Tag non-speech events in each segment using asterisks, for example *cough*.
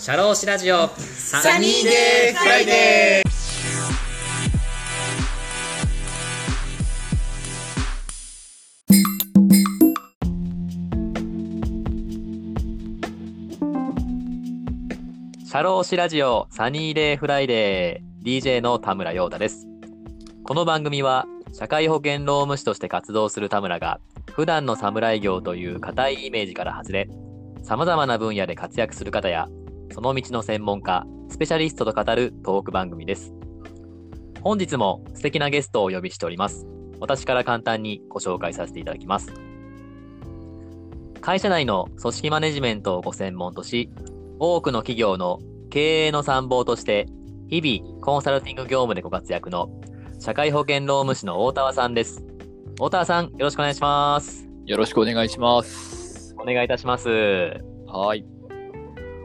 社労士ラジオ。 Sunny Day Friday。社労士ラジオ Sunny Day Friday。DJ の田村陽太です。この番組は社会保険労務士として活動する田村が普段の侍業という固いイメージから外れ様々な分野で活躍する方やその道の専門家、スペシャリストと語るトーク番組です。本日も素敵なゲストをお呼びしております。私から簡単にご紹介させていただきます。会社内の組織マネジメントをご専門とし、多くの企業の経営の参謀として、日々コンサルティング業務でご活躍の社会保険労務士の大田さんです。大田さん、よろしくお願いします。よろしくお願いします。お願いいたします。はい。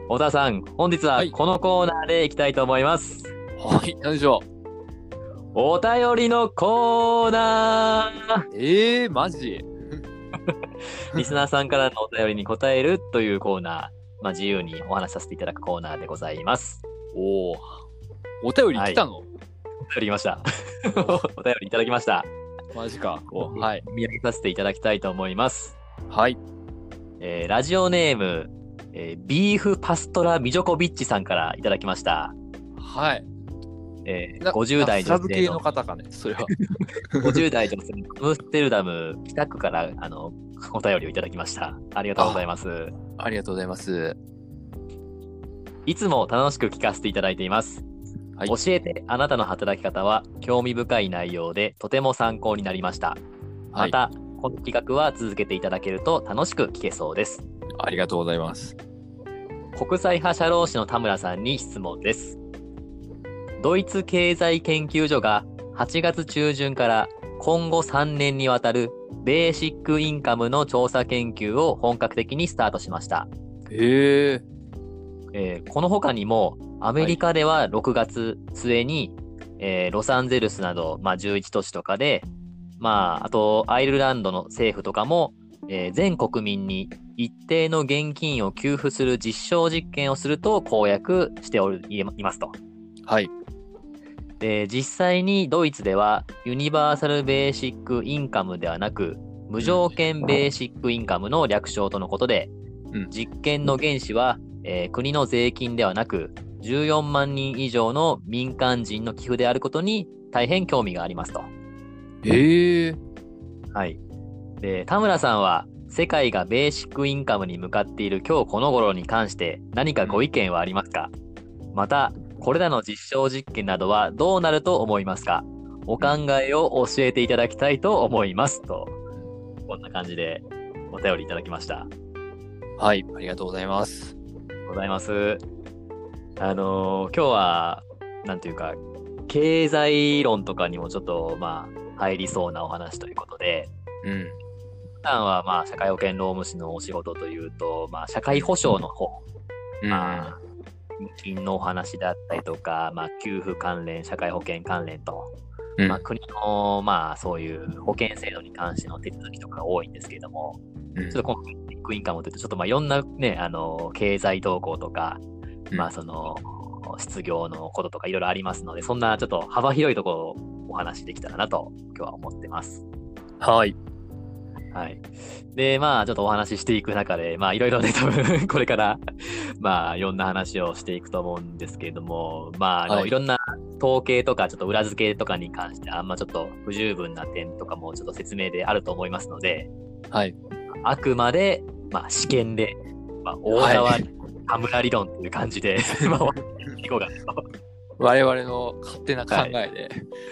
大田さん、本日ははいこのコーナーでいきたいと思います。はい。何でしょお便りのコーナーうええー、マジ？*laughs* リスナーさんからのお便りに答えるというコーナー、まあ、自由にお話しさせていただくコーナーでございます。おお。お便り来たの、お便り来ました。*laughs* お便りいただきました。マジか。おはい。見上げさせていただきたいと思います。はい。えーラジオネーム、えービーフパストラ・ミジョコビッチさんからいただきました。はい。えーな50代女性のの方かね、それは。50代女性のアムステルダム北区からあのお便りをいただきました。ありがとうございます。ありがとうございます。いつも楽しく聞かせていただいています。はい教えてあなたの働き方は興味深い内容でとても参考になりました。はい。この企画は続けていただけると楽しく聞けそうです。ありがとうございます。国際派社労士の田村さんに質問です。ドイツ経済研究所が8月中旬から今後3年にわたるベーシックインカムの調査研究を本格的にスタートしました。へええーこの他にもアメリカでは6月末に、えーロサンゼルスなど、まあ、11都市とかで、まあ、あとアイルランドの政府とかも、えー全国民に一定の現金を給付する実証実験をすると公約しておりいますと。はい。で実際にドイツではユニバーサル・ベーシック・インカムではなく無条件ベーシック・インカムの略称とのことで、うん実験の原資は、えー国の税金ではなく14万人以上の民間人の寄付であることに大変興味がありますと。へえはい。で、田村さんは世界がベーシックインカムに向かっている今日この頃に関して何かご意見はありますか、また、これらの実証実験などはどうなると思いますか？お考えを教えていただきたいと思いますと。こんな感じでお便りいただきました。はい。ありがとうございます。ございます。あのー今日は、なんていうか、経済論とかにもちょっと、まあ、入りそうなお話ということで、うん。普段はまあ社会保険労務士のお仕事というと、まあ、社会保障の方、うん。まあ、年金のお話だったりとか、まあ、給付関連、社会保険関連と、うん。まあ、国の、まあ、そういう保険制度に関しての手続きとかが多いんですけれども、うん。ちょっとこのビッグインカムというと、ちょっとまあいろんなね、あの、経済動向とか、うん。まあその、失業のこととかいろいろありますので、そんなちょっと幅広いところ話しできたらなと、今日は思ってます。はい。はい。で、まあ、ちょっとお話ししていく中で、まあ、いろいろね、多分、*laughs* これから、まあ、いろんな話をしていくと思うんですけれども、まあ、はいい、ろんな統計とか、ちょっと裏付けとかに関して、あんまちょっと不十分な点とかも、ちょっと説明であると思いますので、はい。あくまで、まあ、試験で、まあ、大沢田村理論という感じで、*laughs* まあ、いこうかな我々の勝手な考え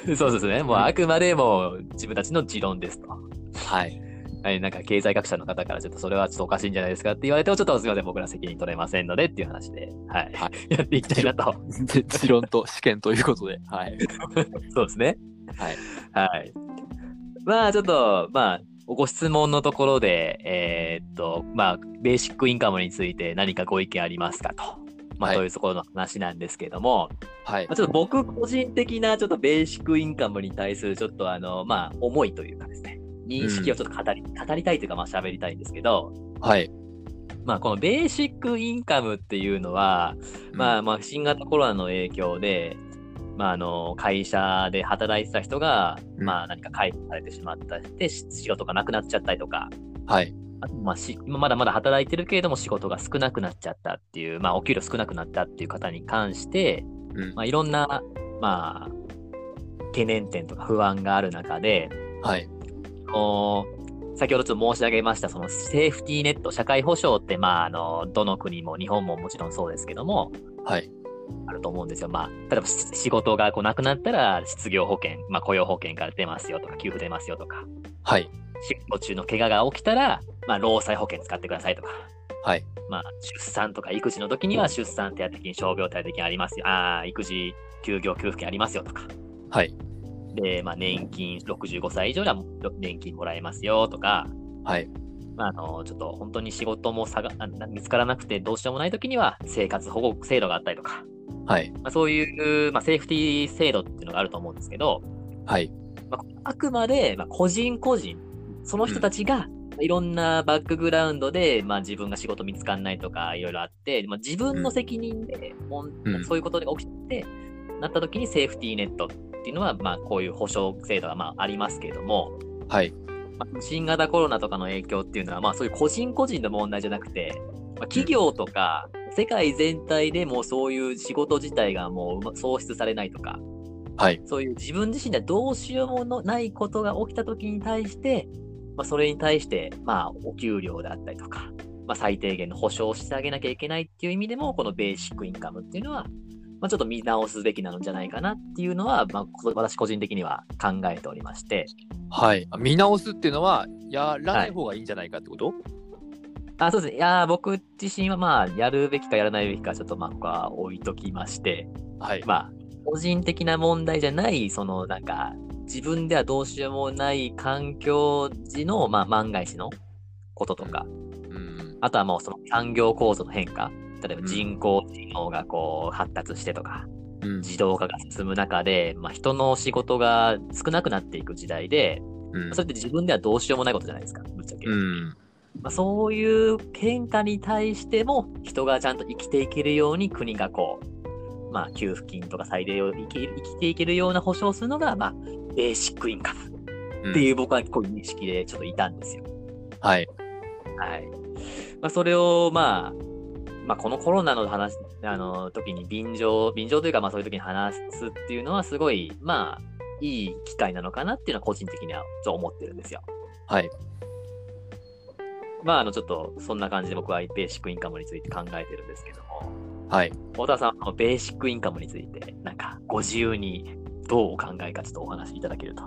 で。と。*laughs* そうですね。もう、あくまでもう自分たちの持論ですと。はい。はい、なんか経済学者の方からちょっとそれはちょっとおかしいんじゃないですかって言われてもちょっとすみません、僕ら責任取れませんのでっていう話で、はい、はやっていきたいなと。で持論と試験ということで。はい。*laughs* そうですね。はい。はい。まあちょっと、まあ、ご質問のところで、えーっと、まあ、ベーシックインカムについて何かご意見ありますかと。まあ、はいそういうところの話なんですけども、はいまあ、。ちょっと僕個人的なちょっとベーシックインカムに対するちょっとあの、まあ、思いというかですね、認識をちょっと語り、語りたいというか、まあ、喋りたいんですけど、はい。まあ、このベーシックインカムっていうのは、まあ、まあ、新型コロナの影響で、まあ、あの、会社で働いてた人が、うんまあ、何か解雇されてしまったりして、し仕事がなくなっちゃったりとか、はい。まあし、まだまだ働いてるけれども仕事が少なくなっちゃったっていう、まあ、お給料少なくなったっていう方に関して、うんまあ、いろんな、まあ、懸念点とか不安がある中で、はい。こう先ほどちょっと申し上げました、そのセーフティーネット、社会保障って、まあ、あの、どの国も日本ももちろんそうですけども、はい。あると思うんですよ。まあ、例えばし仕事がこうなくなったら、失業保険、まあ、雇用保険から出ますよとか、給付出ますよとか、はい。仕事中の怪我が起きたら、まあ、労災保険使ってくださいとか、はい。まあ、出産とか育児の時には出産手当金、傷病手当金ありますよ。ああ、育児休業給付金ありますよとか。はい。で、まあ、年金65歳以上では年金もらえますよとか、はい。まあ、あの、ちょっと本当に仕事もさがあ見つからなくてどうしようもない時には生活保護制度があったりとか、はい。まあ、そういう、まあ、セーフティー制度っていうのがあると思うんですけど、はい。まあ、あくまで、まあ、個人個人、その人たちが、いろんなバックグラウンドで、まあ、自分が仕事見つかんないとか、いろいろあって、まあ、自分の責任で、うんそういうことが起きて、なった時にセーフティーネットっていうのは、まあ、こういう保障制度がまあありますけれども、はい。まあ、新型コロナとかの影響っていうのは、まあ、そういう個人個人の問題じゃなくて、まあ、企業とか、世界全体でもうそういう仕事自体がもううま創出されないとか、はい。そういう自分自身ではどうしようものないことが起きた時に対して、まあ、それに対して、まあ、お給料であったりとか、まあ、最低限の保障をしてあげなきゃいけないっていう意味でも、このベーシックインカムっていうのは、まあ、ちょっと見直すべきなのじゃないかなっていうのは、まあ、こ私個人的には考えておりまして、はい。あ見直すっていうのは、やらない方がいいんじゃないかってこと、あそうですね。いやー僕自身はまあ、やるべきかやらないべきか、ちょっとまあ、ここは置いときまして、はい。まあ、個人的な問題じゃない、そのなんか、自分ではどうしようもない環境時の、まあ、万が一のこととか、うん。あとはもうその産業構造の変化、例えばうん人工知能がこう発達してとか、うん。自動化が進む中で、まあ、人の仕事が少なくなっていく時代で、うんそれって自分ではどうしようもないことじゃないですか、ぶっちゃけ。うん。まあ、そういう変化に対しても、人がちゃんと生きていけるように国がこう、まあ、給付金とか最低を生き生きていけるような保障をするのが、まあ、ベーシックインカムっていう僕はこういう認識でちょっといたんですよ。はい。はい。まあ、それを、まあ、まあ、このコロナの話、あの、時に便乗、便乗というか、まあ、そういう時に話すっていうのは、すごい、まあ、いい機会なのかなっていうのは個人的にはちょ思ってるんですよ。はい。まあ、あの、ちょっと、そんな感じで僕はベーシックインカムについて考えてるんですけども、はい。太田さん、ベーシックインカムについて、なんか、ご自由にどうお考えか、ちょっとお話しいただけると。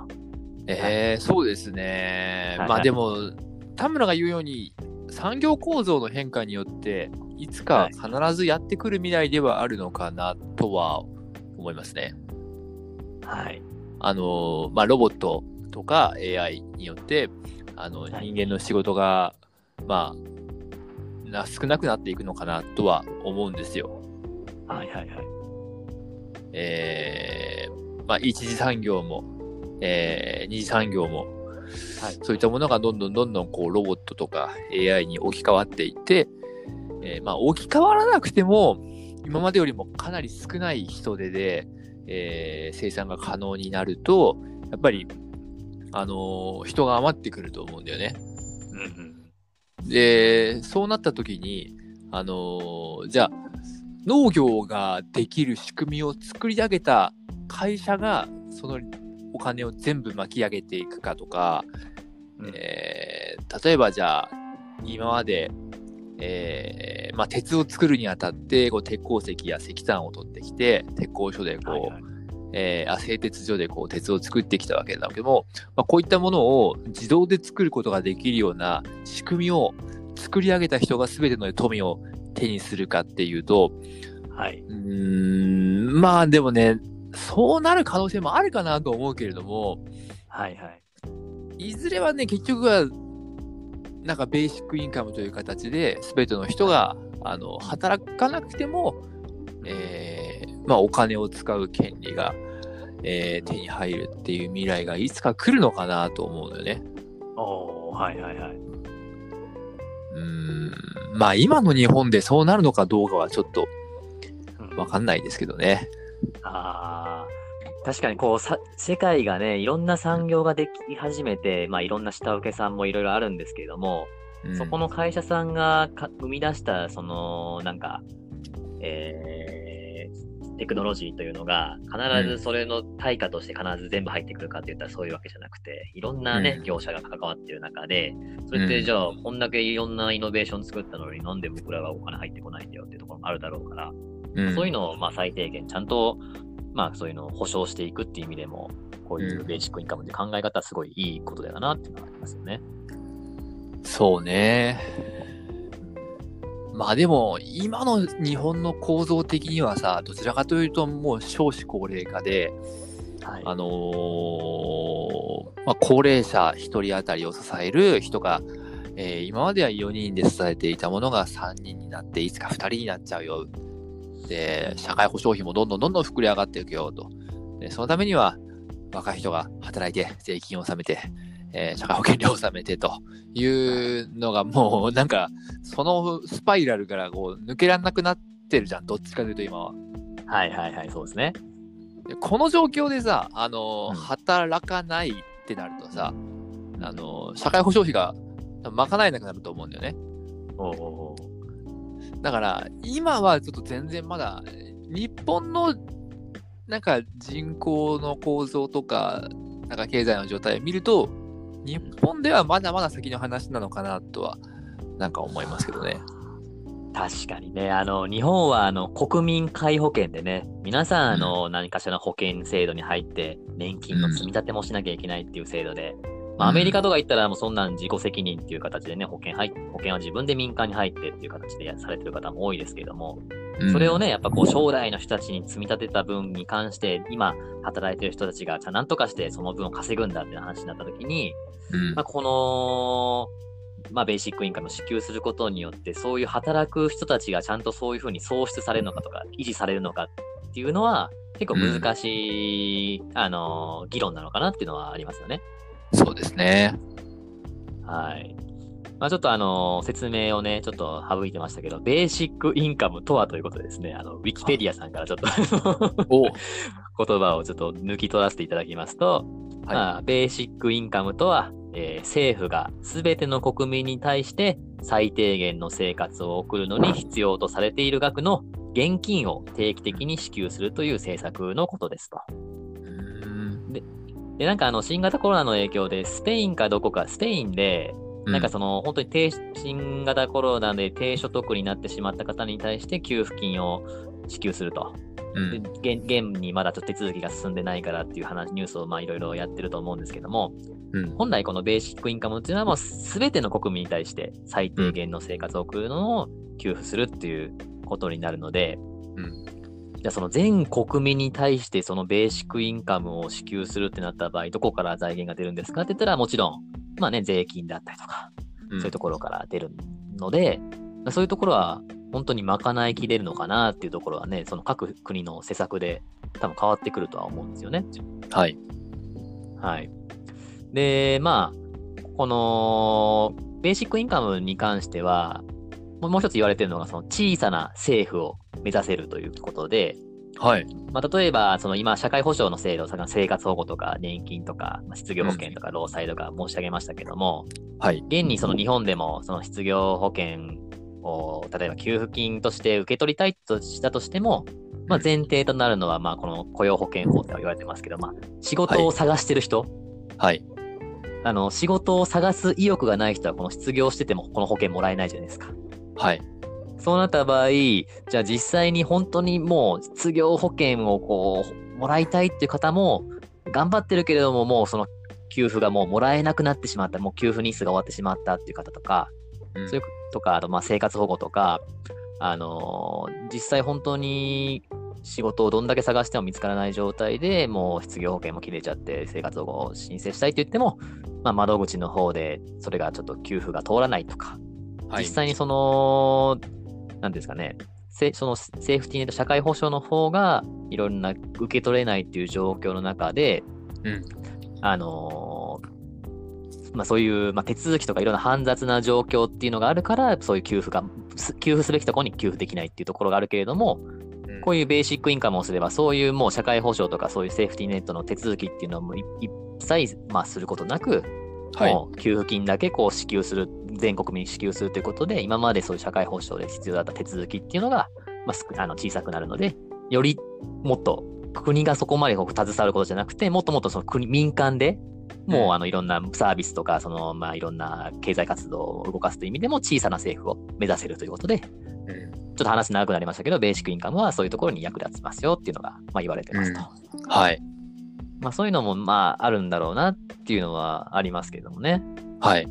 えー、そうですね。はいまあでも、田村が言うように、産業構造の変化によって、いつか必ずやってくる未来ではあるのかなとは思いますね。はい。あの、まあ、ロボットとか AI によって、あの、はい人間の仕事が、まあ、な少なくなっていくのかなとは思うんですよ。はいはいはい。えーまあ、一次産業も、えー二次産業も、はいそういったものがどんどんどんどんこうロボットとか AI に置き換わっていって、えーまあ、置き換わらなくても、今までよりもかなり少ない人手で、えー生産が可能になると、やっぱり、あのー人が余ってくると思うんだよね。うんうん。で、そうなった時に、あのーじゃあ、農業ができる仕組みを作り上げた会社が、そのお金を全部巻き上げていくかとか、うんえー例えばじゃあ、今まで、えーまあ、鉄を作るにあたって、こう鉄鉱石や石炭を取ってきて、鉄工所でこう、はいはいえーあ製鉄所でこう鉄を作ってきたわけだけども、まあ、こういったものを自動で作ることができるような仕組みを作り上げた人が全ての富を手にするかっていうと、はい。うーん、まあでもね、そうなる可能性もあるかなと思うけれども、はいはい。いずれはね、結局は、なんかベーシックインカムという形で、全ての人が、あの、働かなくても、えーまあお金を使う権利が、えー手に入るっていう未来がいつか来るのかなと思うのよね。おー、はいはいはい。うん、まあ今の日本でそうなるのかどうかはちょっとわかんないですけどね。ああ、確かにこうさ、世界がね、いろんな産業ができ始めて、まあいろんな下請けさんもいろいろあるんですけれども、うん。そこの会社さんがか生み出した、その、なんか、えー、テクノロジーというのが、必ずそれの対価として必ず全部入ってくるかって言ったらそういうわけじゃなくて、いろんなね、うん。業者が関わってる中で、それってじゃあ、こんだけいろんなイノベーション作ったのになんで僕らがお金入ってこないんだよっていうところもあるだろうから、うん。そういうのをまあ最低限ちゃんと、まあそういうのを保証していくっていう意味でも、こういうベーシックインカムって考え方はすごいいいことだよなっていうのがありますよね。そうね。まあでも、今の日本の構造的にはさ、どちらかというともう少子高齢化で、はい。あのーまあ、高齢者1人当たりを支える人が、えー今までは4人で支えていたものが3人になって、いつか2人になっちゃうよ。で、社会保障費もどんどんどんどん膨れ上がっていくよと。でそのためには、若い人が働いて、税金を納めて、えー社会保険料を納めてというのがもうなんか、そのスパイラルからこう抜けられなくなってるじゃん、どっちかというと今は。はいはいはい、そうですね。でこの状況でさ、あの、うん働かないってなるとさ、あの、社会保障費が賄えなくなると思うんだよね。おうおうおうだから、今はちょっと全然まだ、日本の、なんか人口の構造とか、なんか経済の状態を見ると、日本ではまだまだ先の話なのかなとは、なんか思いますけどね。確かにね、あの、日本はあの、国民皆保険でね、皆さん、あの、何かしらの保険制度に入って、年金の積み立てもしなきゃいけないっていう制度で、まあ、アメリカとか行ったらもうそんなん自己責任っていう形でね、保険入っ保険は自分で民間に入ってっていう形でやされてる方も多いですけれども、それをね、やっぱこう将来の人たちに積み立てた分に関して、今働いてる人たちが、じゃあ何とかしてその分を稼ぐんだっていう話になった時に、うん、まあ、この、まあ、ベーシックインカムを支給することによって、そういう働く人たちがちゃんとそういうふうに創出されるのかとか、維持されるのかっていうのは、結構難しい、あの、議論なのかなっていうのはありますよね。そうですね。はい。まあ、ちょっとあの、説明をね、ちょっと省いてましたけど、ベーシックインカムとはということでですね、あの、ウィキペディアさんからちょっとお *laughs* 言葉をちょっと抜き取らせていただきますと、はいまあ、ベーシックインカムとは、えー政府がすべての国民に対して最低限の生活を送るのに必要とされている額の現金を定期的に支給するという政策のことですと。うんで、なんかあの、新型コロナの影響で、スペインかどこか、スペインで、なんかその、本当に低新型コロナで低所得になってしまった方に対して給付金を支給すると。うん。で現現にまだちょっと手続きが進んでないからっていう話、ニュースをまあいろいろやってると思うんですけども、うん。本来このベーシックインカムっていうのはもう全ての国民に対して最低限の生活を送るのを給付するっていうことになるので、うんじゃあその全国民に対してそのベーシックインカムを支給するってなった場合、どこから財源が出るんですか？って言ったらもちろん、まあね、税金だったりとか、うんそういうところから出るので、そういうところは本当に賄いきれるのかなっていうところはね、その各国の施策で多分変わってくるとは思うんですよね。はい。はい。で、まあ、このベーシックインカムに関しては、もう一つ言われてるのが、その小さな政府を目指せるということで、はい。まあ、例えば、その今、社会保障の制度、その生活保護とか年金とか、まあ失業保険とか労災とか申し上げましたけども、はい。現にその日本でも、その失業保険を、例えば給付金として受け取りたいとしたとしても、まあ、前提となるのは、まあ、この雇用保険法って言われてますけど、まあ、仕事を探してる人、はい。あの、仕事を探す意欲がない人は、この失業しててもこの保険もらえないじゃないですか。はい。そうなった場合、じゃあ実際に本当にもう失業保険をこう、もらいたいっていう方も、頑張ってるけれども、もうその給付がもうもらえなくなってしまった、もう給付日数が終わってしまったっていう方とか、うんそういうとか、あとまあ生活保護とか、あのー実際本当に仕事をどんだけ探しても見つからない状態でもう失業保険も切れちゃって生活保護を申請したいと言っても、まあ、窓口の方でそれがちょっと給付が通らないとか、はい。実際にその、なんですかね、せそのセーフティーネット社会保障の方がいろんな受け取れないっていう状況の中で、うん。あのーまあ、そういう、まあ、手続きとかいろんな煩雑な状況っていうのがあるから、そういう給付が、す給付すべきところに給付できないっていうところがあるけれども、うん。こういうベーシックインカムをすれば、そういうもう社会保障とかそういうセーフティーネットの手続きっていうのはもうい一切、まあ、することなく、はい。もう給付金だけこう支給する、全国民に支給するということで、今までそういう社会保障で必要だった手続きっていうのが、まあ、あの小さくなるので、よりもっと国がそこまでこう携わることじゃなくて、もっともっとその国民間でもううんあのいろんなサービスとか、そのまあいろんな経済活動を動かすという意味でも小さな政府を目指せるということで、うんちょっと話長くなりましたけど、ベーシックインカムはそういうところに役立ちますよっていうのがまあ言われてますと。はい。まあそういうのもまああるんだろうなっていうのはありますけれどもね。はい。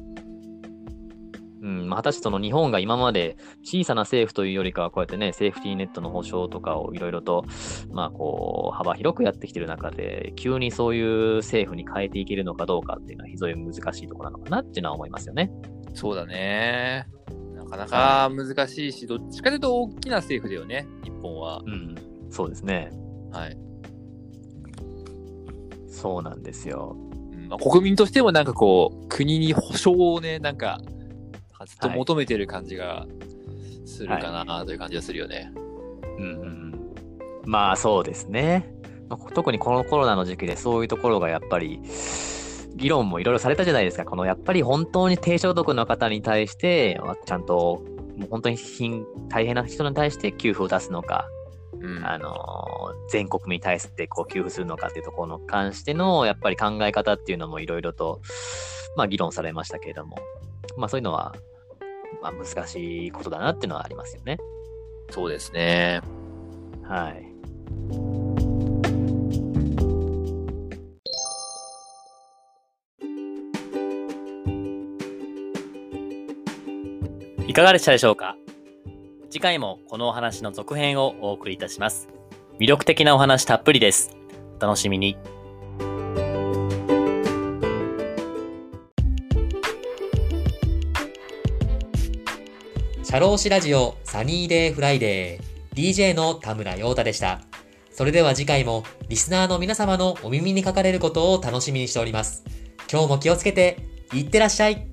うん、まあ果たしてその日本が今まで小さな政府というよりかは、こうやってね、セーフティーネットの保障とかをいろいろと、まあこう、幅広くやってきてる中で、急にそういう政府に変えていけるのかどうかっていうのは非常に難しいところなのかなっていうのは思いますよね。そうだね。なかなか難しいし、どっちかというと大きな政府だよね、日本は。うん、そうですね。はい。そうなんですよ。うんまあ、国民としてもなんかこう、国に保障をね、なんか、ずっと求めてる感じがするかなという感じがするよね。うんうんうん、まあそうですね。まあ特にこのコロナの時期でそういうところがやっぱり、議論もいろいろされたじゃないですか。このやっぱり本当に低所得の方に対して、ちゃんと、もう本当に貧大変な人に対して給付を出すのか、うん。あのー全国民に対してこう給付するのかっていうところに関してのやっぱり考え方っていうのもいろいろと、まあ、議論されましたけれども、まあ、そういうのは、まあ、難しいことだなっていうのはありますよね。そうですね。はい。いかがでしたでしょうか？次回もこのお話の続編をお送りいたします。魅力的なお話たっぷりです。お楽しみに。社労士ラジオ Sunny Day Friday DJ の田村陽太でした。それでは次回もリスナーの皆様のお耳にかかれることを楽しみにしております。今日も気をつけていってらっしゃい